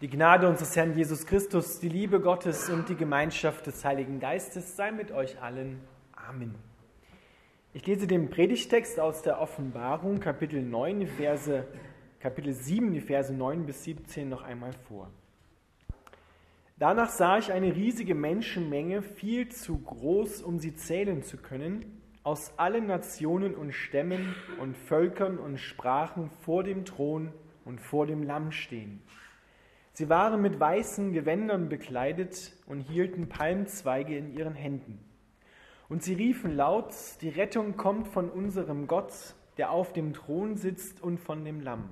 Die Gnade unseres Herrn Jesus Christus, die Liebe Gottes und die Gemeinschaft des Heiligen Geistes sei mit euch allen. Amen. Ich lese den Predigtext aus der Offenbarung, Kapitel 9, Verse, Kapitel 7, die Verse 9 bis 17 noch einmal vor. Danach sah ich eine riesige Menschenmenge, viel zu groß, um sie zählen zu können, aus allen Nationen und Stämmen und Völkern und Sprachen vor dem Thron und vor dem Lamm stehen. Sie waren mit weißen Gewändern bekleidet und hielten Palmzweige in ihren Händen. Und sie riefen laut, die Rettung kommt von unserem Gott, der auf dem Thron sitzt und von dem Lamm.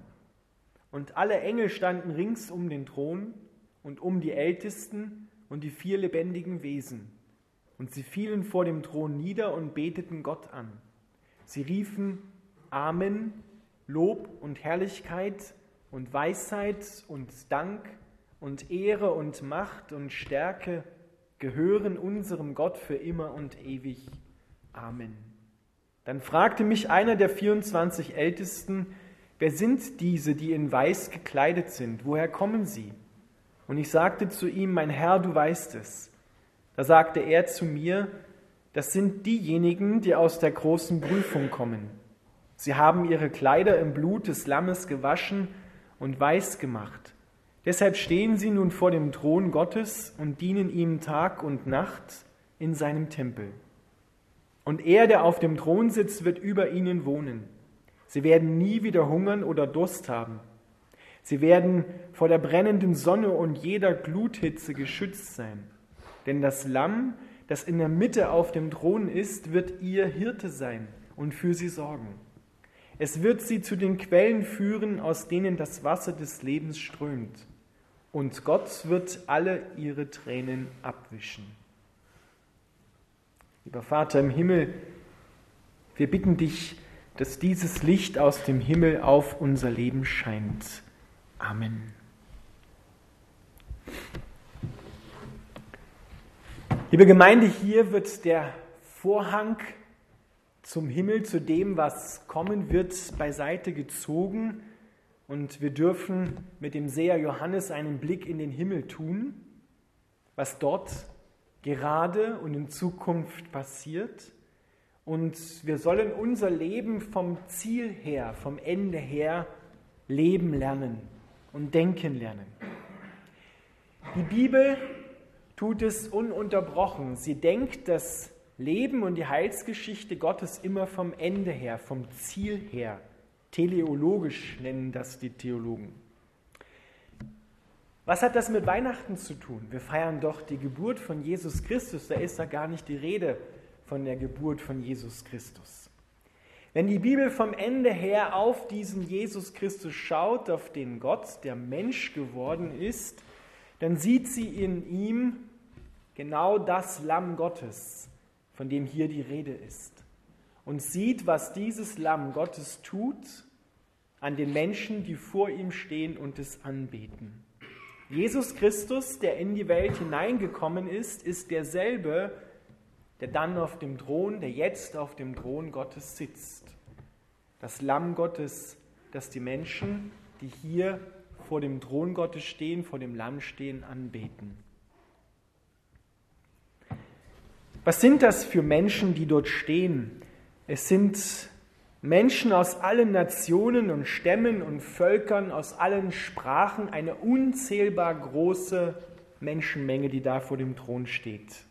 Und alle Engel standen rings um den Thron und um die Ältesten und die vier lebendigen Wesen. Und sie fielen vor dem Thron nieder und beteten Gott an. Sie riefen Amen, Lob und Herrlichkeit und Weisheit und Dank und Ehre und Macht und Stärke gehören unserem Gott für immer und ewig. Amen. Dann fragte mich einer der 24 Ältesten, wer sind diese, die in Weiß gekleidet sind? Woher kommen sie? Und ich sagte zu ihm, mein Herr, du weißt es. Da sagte er zu mir, das sind diejenigen, die aus der großen Prüfung kommen. Sie haben ihre Kleider im Blut des Lammes gewaschen und weiß gemacht. Deshalb stehen sie nun vor dem Thron Gottes und dienen ihm Tag und Nacht in seinem Tempel. Und er, der auf dem Thron sitzt, wird über ihnen wohnen. Sie werden nie wieder hungern oder Durst haben. Sie werden vor der brennenden Sonne und jeder Gluthitze geschützt sein. Denn das Lamm, das in der Mitte auf dem Thron ist, wird ihr Hirte sein und für sie sorgen. Es wird sie zu den Quellen führen, aus denen das Wasser des Lebens strömt. Und Gott wird alle ihre Tränen abwischen. Lieber Vater im Himmel, wir bitten dich, dass dieses Licht aus dem Himmel auf unser Leben scheint. Amen. Liebe Gemeinde, hier wird der Vorhang zum Himmel, zu dem, was kommen wird, beiseite gezogen. Und wir dürfen mit dem Seher Johannes einen Blick in den Himmel tun, was dort gerade und in Zukunft passiert. Und wir sollen unser Leben vom Ziel her, vom Ende her leben lernen und denken lernen. Die Bibel tut es ununterbrochen. Sie denkt das Leben und die Heilsgeschichte Gottes immer vom Ende her, vom Ziel her. Teleologisch nennen das die Theologen. Was hat das mit Weihnachten zu tun? Wir feiern doch die Geburt von Jesus Christus. Da ist da gar nicht die Rede von der Geburt von Jesus Christus. Wenn die Bibel vom Ende her auf diesen Jesus Christus schaut, auf den Gott, der Mensch geworden ist, dann sieht sie in ihm genau das Lamm Gottes, von dem hier die Rede ist, und sieht, was dieses Lamm Gottes tut an den Menschen, die vor ihm stehen und es anbeten. Jesus Christus, der in die Welt hineingekommen ist, ist derselbe, der dann auf dem Thron, der jetzt auf dem Thron Gottes sitzt. Das Lamm Gottes, das die Menschen, die hier vor dem Thron Gottes stehen, vor dem Lamm stehen, anbeten. Was sind das für Menschen, die dort stehen? Es sind Menschen aus allen Nationen und Stämmen und Völkern, aus allen Sprachen, eine unzählbar große Menschenmenge, die da vor dem Thron steht.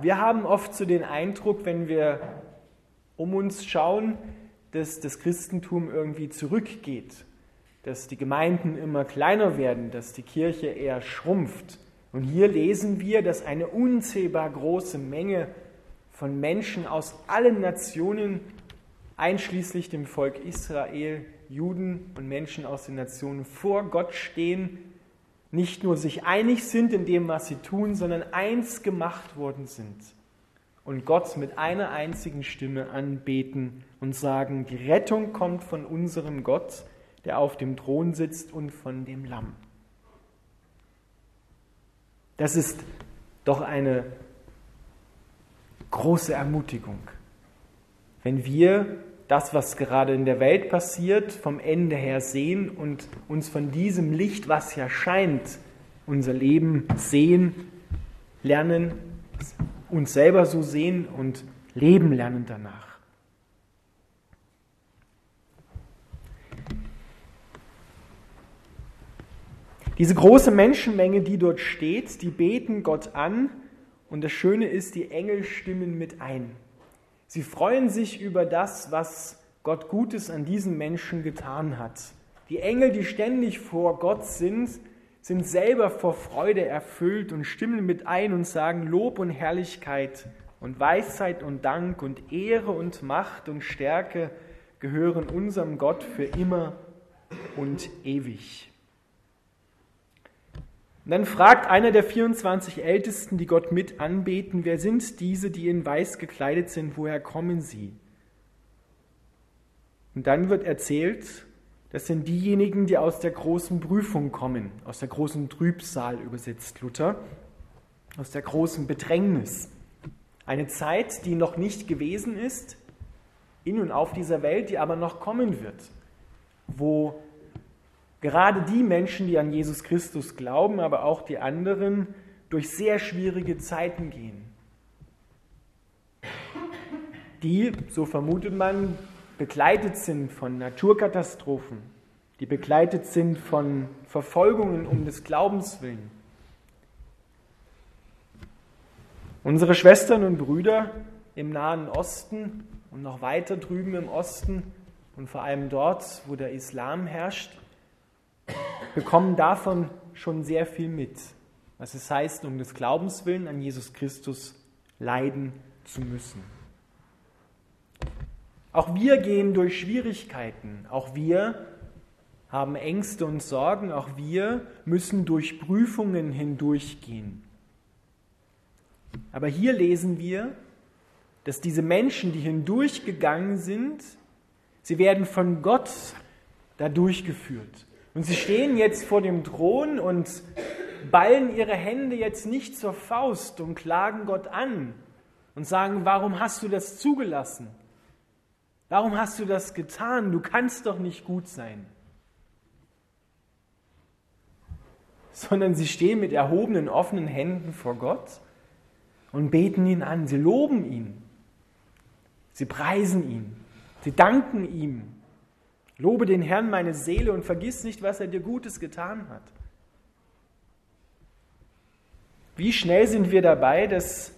Wir haben oft so den Eindruck, wenn wir um uns schauen, dass das Christentum irgendwie zurückgeht, dass die Gemeinden immer kleiner werden, dass die Kirche eher schrumpft. Und hier lesen wir, dass eine unzählbar große Menge von Menschen aus allen Nationen, einschließlich dem Volk Israel, Juden und Menschen aus den Nationen vor Gott stehen, nicht nur sich einig sind in dem, was sie tun, sondern eins gemacht worden sind und Gott mit einer einzigen Stimme anbeten und sagen, die Rettung kommt von unserem Gott, der auf dem Thron sitzt und von dem Lamm. Das ist doch eine große Ermutigung, wenn wir das, was gerade in der Welt passiert, vom Ende her sehen und uns von diesem Licht, was ja scheint, unser Leben sehen, lernen, uns selber so sehen und leben lernen danach. Diese große Menschenmenge, die dort steht, die beten Gott an und das Schöne ist, die Engel stimmen mit ein. Sie freuen sich über das, was Gott Gutes an diesen Menschen getan hat. Die Engel, die ständig vor Gott sind, sind selber vor Freude erfüllt und stimmen mit ein und sagen Lob und Herrlichkeit und Weisheit und Dank und Ehre und Macht und Stärke gehören unserem Gott für immer und ewig. Und dann fragt einer der 24 Ältesten, die Gott mit anbeten, wer sind diese, die in weiß gekleidet sind, woher kommen sie? Und dann wird erzählt, das sind diejenigen, die aus der großen Prüfung kommen, aus der großen Trübsal übersetzt Luther, aus der großen Bedrängnis. Eine Zeit, die noch nicht gewesen ist, in und auf dieser Welt, die aber noch kommen wird, wo gerade die Menschen, die an Jesus Christus glauben, aber auch die anderen, durch sehr schwierige Zeiten gehen. Die, so vermutet man, begleitet sind von Naturkatastrophen, die begleitet sind von Verfolgungen um des Glaubens willen. Unsere Schwestern und Brüder im Nahen Osten und noch weiter drüben im Osten und vor allem dort, wo der Islam herrscht, bekommen davon schon sehr viel mit, was es heißt, um des Glaubens willen an Jesus Christus leiden zu müssen. Auch wir gehen durch Schwierigkeiten, auch wir haben Ängste und Sorgen, auch wir müssen durch Prüfungen hindurchgehen. Aber hier lesen wir, dass diese Menschen, die hindurchgegangen sind, sie werden von Gott da durchgeführt. Und sie stehen jetzt vor dem Thron und ballen ihre Hände jetzt nicht zur Faust und klagen Gott an und sagen, warum hast du das zugelassen? Warum hast du das getan? Du kannst doch nicht gut sein. Sondern sie stehen mit erhobenen, offenen Händen vor Gott und beten ihn an. Sie loben ihn. Sie preisen ihn. Sie danken ihm Lobe den Herrn meine Seele und vergiss nicht, was er dir Gutes getan hat. Wie schnell sind wir dabei, dass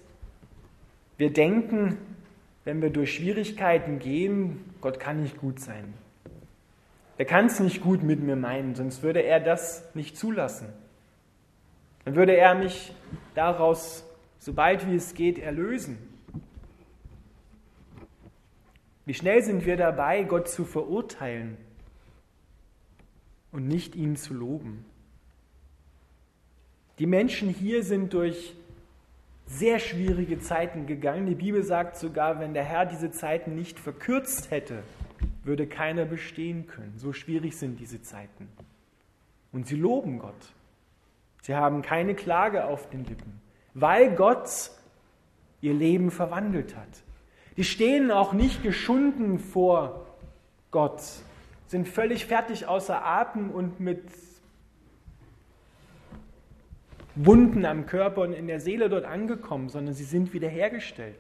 wir denken, wenn wir durch Schwierigkeiten gehen, Gott kann nicht gut sein. Er kann es nicht gut mit mir meinen, sonst würde er das nicht zulassen. Dann würde er mich daraus, sobald wie es geht, erlösen. Wie schnell sind wir dabei, Gott zu verurteilen und nicht ihn zu loben. Die Menschen hier sind durch sehr schwierige Zeiten gegangen. Die Bibel sagt sogar, wenn der Herr diese Zeiten nicht verkürzt hätte, würde keiner bestehen können. So schwierig sind diese Zeiten. Und sie loben Gott. Sie haben keine Klage auf den Lippen, weil Gott ihr Leben verwandelt hat. Die stehen auch nicht geschunden vor Gott, sind völlig fertig außer Atem und mit Wunden am Körper und in der Seele dort angekommen, sondern sie sind wiederhergestellt.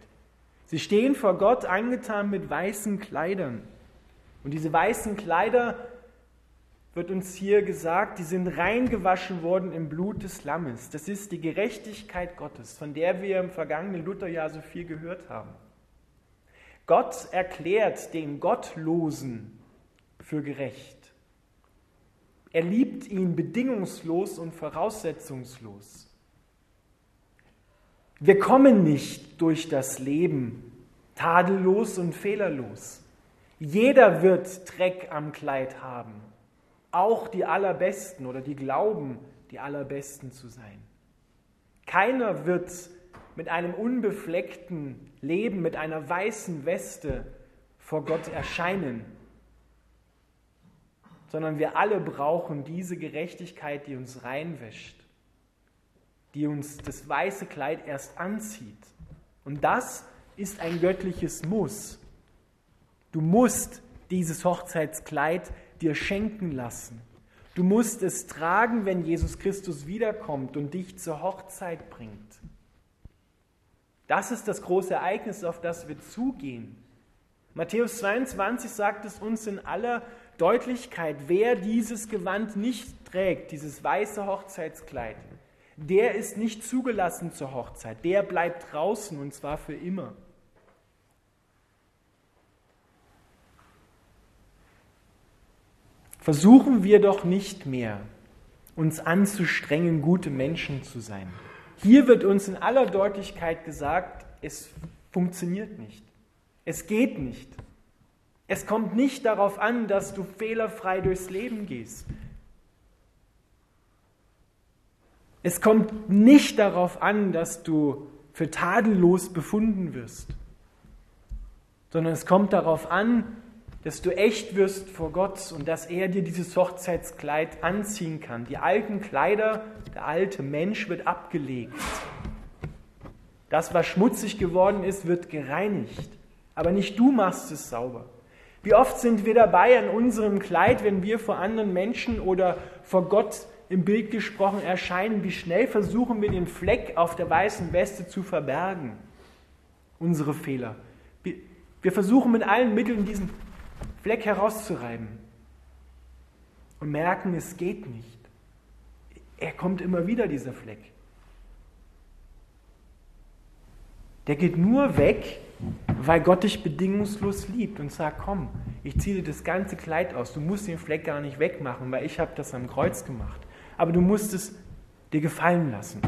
Sie stehen vor Gott angetan mit weißen Kleidern. Und diese weißen Kleider, wird uns hier gesagt, die sind reingewaschen worden im Blut des Lammes. Das ist die Gerechtigkeit Gottes, von der wir im vergangenen Lutherjahr so viel gehört haben. Gott erklärt den Gottlosen für gerecht. Er liebt ihn bedingungslos und voraussetzungslos. Wir kommen nicht durch das Leben tadellos und fehlerlos. Jeder wird Dreck am Kleid haben, auch die Allerbesten oder die glauben, die Allerbesten zu sein. Keiner wird mit einem unbefleckten Leben, mit einer weißen Weste vor Gott erscheinen, sondern wir alle brauchen diese Gerechtigkeit, die uns reinwäscht, die uns das weiße Kleid erst anzieht. Und das ist ein göttliches Muss. Du musst dieses Hochzeitskleid dir schenken lassen. Du musst es tragen, wenn Jesus Christus wiederkommt und dich zur Hochzeit bringt. Das ist das große Ereignis, auf das wir zugehen. Matthäus 22 sagt es uns in aller Deutlichkeit, wer dieses Gewand nicht trägt, dieses weiße Hochzeitskleid, der ist nicht zugelassen zur Hochzeit, der bleibt draußen und zwar für immer. Versuchen wir doch nicht mehr, uns anzustrengen, gute Menschen zu sein. Hier wird uns in aller Deutlichkeit gesagt, es funktioniert nicht. Es geht nicht. Es kommt nicht darauf an, dass du fehlerfrei durchs Leben gehst. Es kommt nicht darauf an, dass du für tadellos befunden wirst, sondern es kommt darauf an, dass du echt wirst vor Gott und dass er dir dieses Hochzeitskleid anziehen kann. Die alten Kleider, der alte Mensch wird abgelegt. Das, was schmutzig geworden ist, wird gereinigt. Aber nicht du machst es sauber. Wie oft sind wir dabei an unserem Kleid, wenn wir vor anderen Menschen oder vor Gott im Bild gesprochen erscheinen, wie schnell versuchen wir den Fleck auf der weißen Weste zu verbergen. Unsere Fehler. Wir versuchen mit allen Mitteln diesen Fleck herauszureiben und merken, es geht nicht. Er kommt immer wieder, dieser Fleck. Der geht nur weg, weil Gott dich bedingungslos liebt und sagt, komm, ich ziehe dir das ganze Kleid aus. Du musst den Fleck gar nicht wegmachen, weil ich habe das am Kreuz gemacht. Aber du musst es dir gefallen lassen.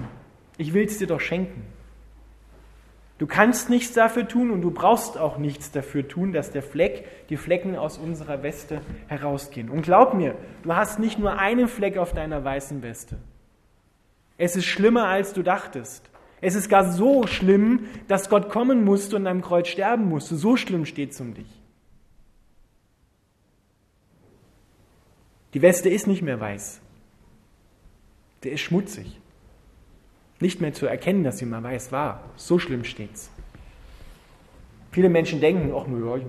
Ich will es dir doch schenken. Du kannst nichts dafür tun und du brauchst auch nichts dafür tun, dass der Fleck, die Flecken aus unserer Weste herausgehen. Und glaub mir, du hast nicht nur einen Fleck auf deiner weißen Weste. Es ist schlimmer, als du dachtest. Es ist gar so schlimm, dass Gott kommen musste und am Kreuz sterben musste. So schlimm steht es um dich. Die Weste ist nicht mehr weiß. Der ist schmutzig nicht mehr zu erkennen, dass sie mal weiß war. So schlimm steht's. Viele Menschen denken, ach nur ja,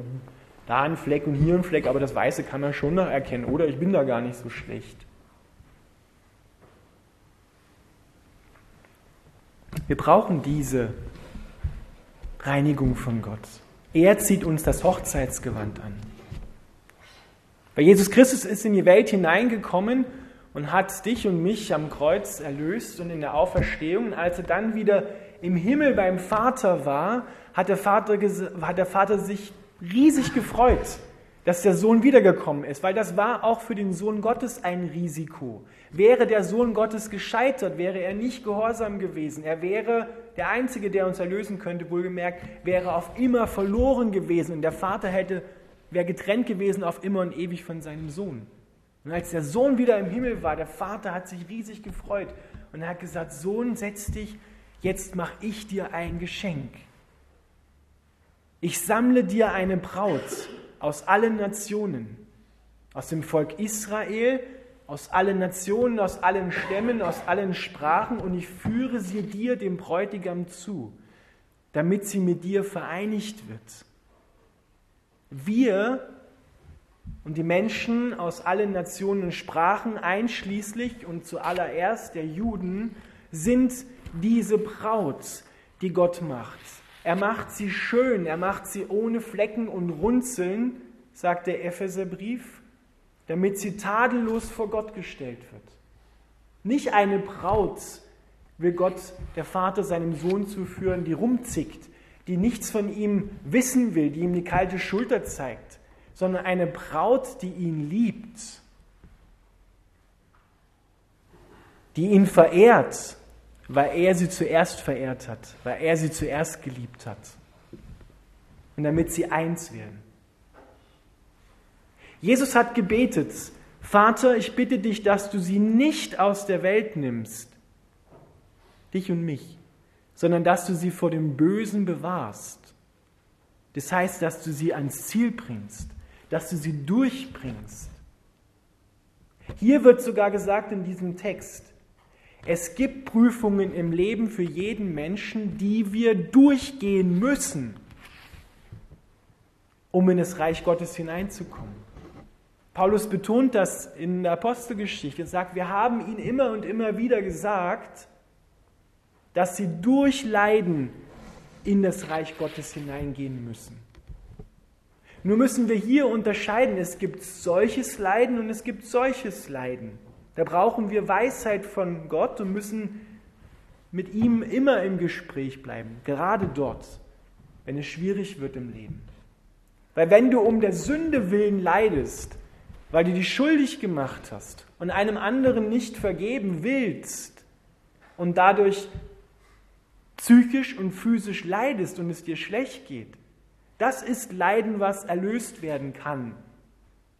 da ein Fleck und hier ein Fleck, aber das Weiße kann man schon noch erkennen. Oder ich bin da gar nicht so schlecht. Wir brauchen diese Reinigung von Gott. Er zieht uns das Hochzeitsgewand an. Weil Jesus Christus ist in die Welt hineingekommen, und hat dich und mich am Kreuz erlöst und in der Auferstehung. Und als er dann wieder im Himmel beim Vater war, hat der Vater, hat der Vater sich riesig gefreut, dass der Sohn wiedergekommen ist, weil das war auch für den Sohn Gottes ein Risiko. Wäre der Sohn Gottes gescheitert, wäre er nicht gehorsam gewesen, er wäre der Einzige, der uns erlösen könnte, wohlgemerkt, wäre auf immer verloren gewesen und der Vater hätte, wäre getrennt gewesen auf immer und ewig von seinem Sohn. Und als der Sohn wieder im Himmel war, der Vater hat sich riesig gefreut und er hat gesagt, Sohn, setz dich, jetzt mache ich dir ein Geschenk. Ich sammle dir eine Braut aus allen Nationen, aus dem Volk Israel, aus allen Nationen, aus allen Stämmen, aus allen Sprachen und ich führe sie dir, dem Bräutigam, zu, damit sie mit dir vereinigt wird. Wir und die Menschen aus allen Nationen und Sprachen, einschließlich und zuallererst der Juden, sind diese Braut, die Gott macht. Er macht sie schön, er macht sie ohne Flecken und Runzeln, sagt der Epheserbrief, damit sie tadellos vor Gott gestellt wird. Nicht eine Braut will Gott, der Vater, seinem Sohn zuführen, die rumzickt, die nichts von ihm wissen will, die ihm die kalte Schulter zeigt, sondern eine Braut, die ihn liebt, die ihn verehrt, weil er sie zuerst verehrt hat, weil er sie zuerst geliebt hat und damit sie eins werden. Jesus hat gebetet, Vater, ich bitte dich, dass du sie nicht aus der Welt nimmst, dich und mich, sondern dass du sie vor dem Bösen bewahrst. Das heißt, dass du sie ans Ziel bringst, dass du sie durchbringst. Hier wird sogar gesagt in diesem Text, es gibt Prüfungen im Leben für jeden Menschen, die wir durchgehen müssen. um in das Reich Gottes hineinzukommen. Paulus betont das in der Apostelgeschichte und sagt, wir haben ihnen immer und immer wieder gesagt, dass sie durch Leiden in das Reich Gottes hineingehen müssen. Nur müssen wir hier unterscheiden, es gibt solches Leiden und es gibt solches Leiden. Da brauchen wir Weisheit von Gott und müssen mit ihm immer im Gespräch bleiben, gerade dort, wenn es schwierig wird im Leben. Weil wenn du um der Sünde willen leidest, weil du dich schuldig gemacht hast und einem anderen nicht vergeben willst und dadurch psychisch und physisch leidest und es dir schlecht geht, das ist Leiden, was erlöst werden kann,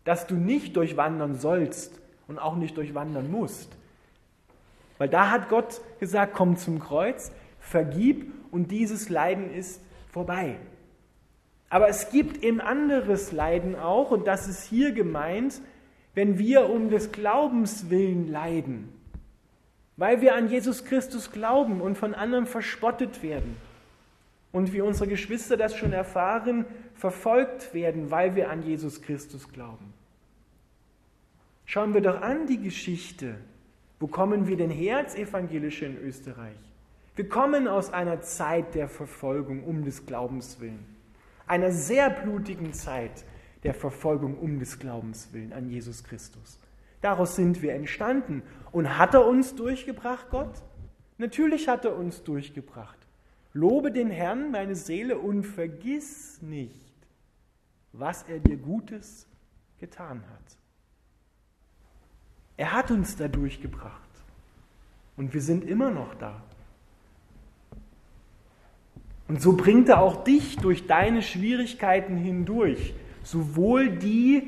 dass du nicht durchwandern sollst und auch nicht durchwandern musst. Weil da hat Gott gesagt, komm zum Kreuz, vergib und dieses Leiden ist vorbei. Aber es gibt eben anderes Leiden auch, und das ist hier gemeint, wenn wir um des Glaubens willen leiden, weil wir an Jesus Christus glauben und von anderen verspottet werden und wie unsere Geschwister das schon erfahren, verfolgt werden, weil wir an Jesus Christus glauben. Schauen wir doch an die Geschichte. Wo kommen wir denn her als Evangelische in Österreich? Wir kommen aus einer Zeit der Verfolgung um des Glaubens willen einer sehr blutigen Zeit der Verfolgung um des Glaubens willen an Jesus Christus. Daraus sind wir entstanden. Und hat er uns durchgebracht, Gott? Natürlich hat er uns durchgebracht. Lobe den Herrn, meine Seele, und vergiss nicht, was er dir Gutes getan hat. Er hat uns da durchgebracht. Und wir sind immer noch da. Und so bringt er auch dich durch deine Schwierigkeiten hindurch, sowohl die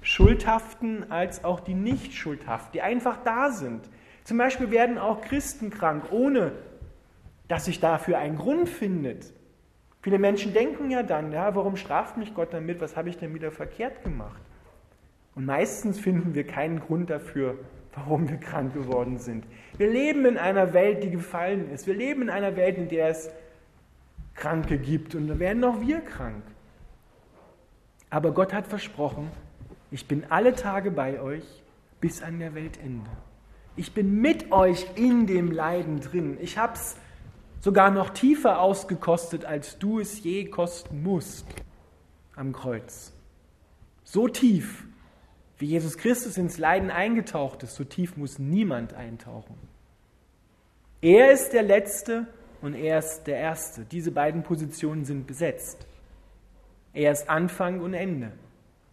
Schuldhaften als auch die Nicht-Schuldhaften, die einfach da sind. Zum Beispiel werden auch Christen krank, ohne dass sich dafür ein Grund findet. Viele Menschen denken ja dann, ja, warum straft mich Gott damit? Was habe ich denn wieder verkehrt gemacht? Und meistens finden wir keinen Grund dafür, warum wir krank geworden sind. Wir leben in einer Welt, die gefallen ist. Wir leben in einer Welt, in der es Kranke gibt und dann werden auch wir krank. Aber Gott hat versprochen, ich bin alle Tage bei euch bis an der Weltende. Ich bin mit euch in dem Leiden drin. Ich habe es sogar noch tiefer ausgekostet, als du es je kosten musst am Kreuz. So tief, wie Jesus Christus ins Leiden eingetaucht ist, so tief muss niemand eintauchen. Er ist der Letzte, und er ist der Erste. Diese beiden Positionen sind besetzt. Er ist Anfang und Ende.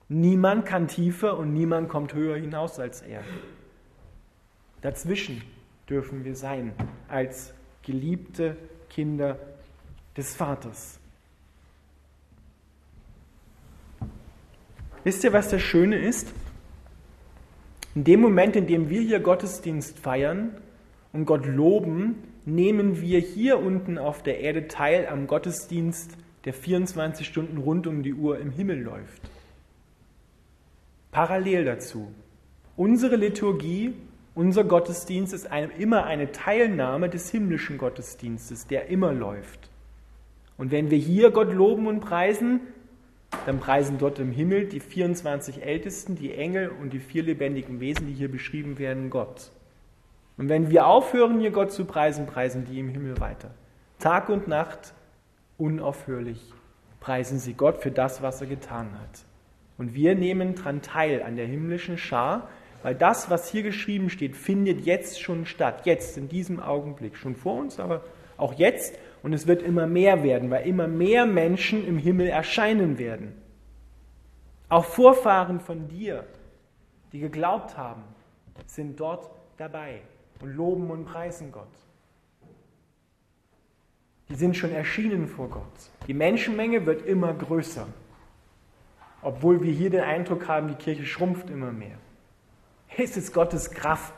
Niemand kann tiefer und niemand kommt höher hinaus als er. Dazwischen dürfen wir sein als geliebte Kinder des Vaters. Wisst ihr, was das Schöne ist? In dem Moment, in dem wir hier Gottesdienst feiern und Gott loben, nehmen wir hier unten auf der Erde teil am Gottesdienst, der 24 Stunden rund um die Uhr im Himmel läuft. Parallel dazu. Unsere Liturgie, unser Gottesdienst ist eine, immer eine Teilnahme des himmlischen Gottesdienstes, der immer läuft. Und wenn wir hier Gott loben und preisen, dann preisen dort im Himmel die 24 Ältesten, die Engel und die vier lebendigen Wesen, die hier beschrieben werden, Gott. Und wenn wir aufhören, hier Gott zu preisen, preisen die im Himmel weiter. Tag und Nacht unaufhörlich preisen sie Gott für das, was er getan hat. Und wir nehmen daran teil an der himmlischen Schar, weil das, was hier geschrieben steht, findet jetzt schon statt. Jetzt, in diesem Augenblick. Schon vor uns, aber auch jetzt. Und es wird immer mehr werden, weil immer mehr Menschen im Himmel erscheinen werden. Auch Vorfahren von dir, die geglaubt haben, sind dort dabei und loben und preisen Gott. Die sind schon erschienen vor Gott. Die Menschenmenge wird immer größer, obwohl wir hier den Eindruck haben, die Kirche schrumpft immer mehr. Es ist Gottes Kraft,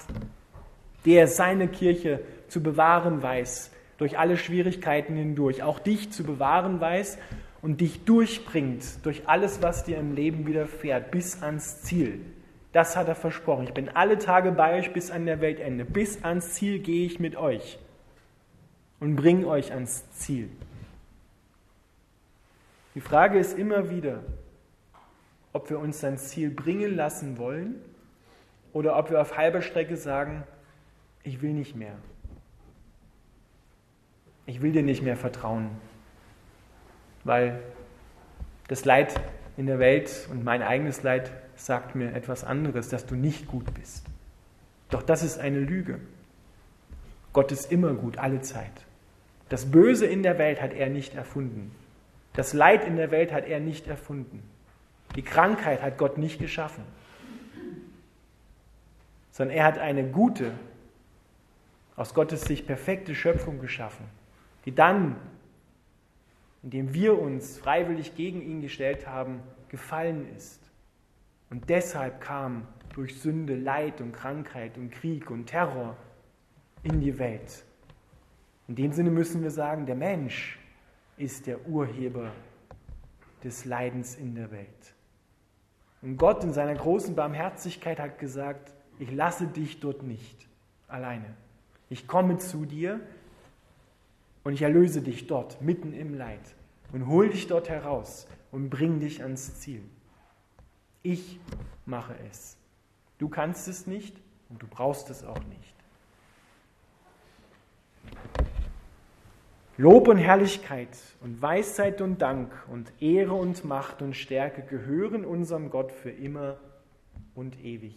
der seine Kirche zu bewahren weiß, durch alle Schwierigkeiten hindurch, auch dich zu bewahren weiß und dich durchbringt durch alles, was dir im Leben widerfährt, bis ans Ziel. Das hat er versprochen. Ich bin alle Tage bei euch bis an der Weltende. Bis ans Ziel gehe ich mit euch und bringe euch ans Ziel. Die Frage ist immer wieder, ob wir uns sein Ziel bringen lassen wollen oder ob wir auf halber Strecke sagen, ich will nicht mehr. Ich will dir nicht mehr vertrauen, weil das Leid in der Welt und mein eigenes Leid sagt mir etwas anderes, dass du nicht gut bist. Doch das ist eine Lüge. Gott ist immer gut, alle Zeit. Das Böse in der Welt hat er nicht erfunden. Das Leid in der Welt hat er nicht erfunden. Die Krankheit hat Gott nicht geschaffen. Sondern er hat eine gute, aus Gottes Sicht perfekte Schöpfung geschaffen, die dann, indem wir uns freiwillig gegen ihn gestellt haben, gefallen ist. Und deshalb kam durch Sünde Leid und Krankheit und Krieg und Terror in die Welt. In dem Sinne müssen wir sagen, der Mensch ist der Urheber des Leidens in der Welt. Und Gott in seiner großen Barmherzigkeit hat gesagt, ich lasse dich dort nicht alleine. Ich komme zu dir und ich erlöse dich dort, mitten im Leid, und hol dich dort heraus und bring dich ans Ziel. Ich mache es. Du kannst es nicht und du brauchst es auch nicht. Lob und Herrlichkeit und Weisheit und Dank und Ehre und Macht und Stärke gehören unserem Gott für immer und ewig.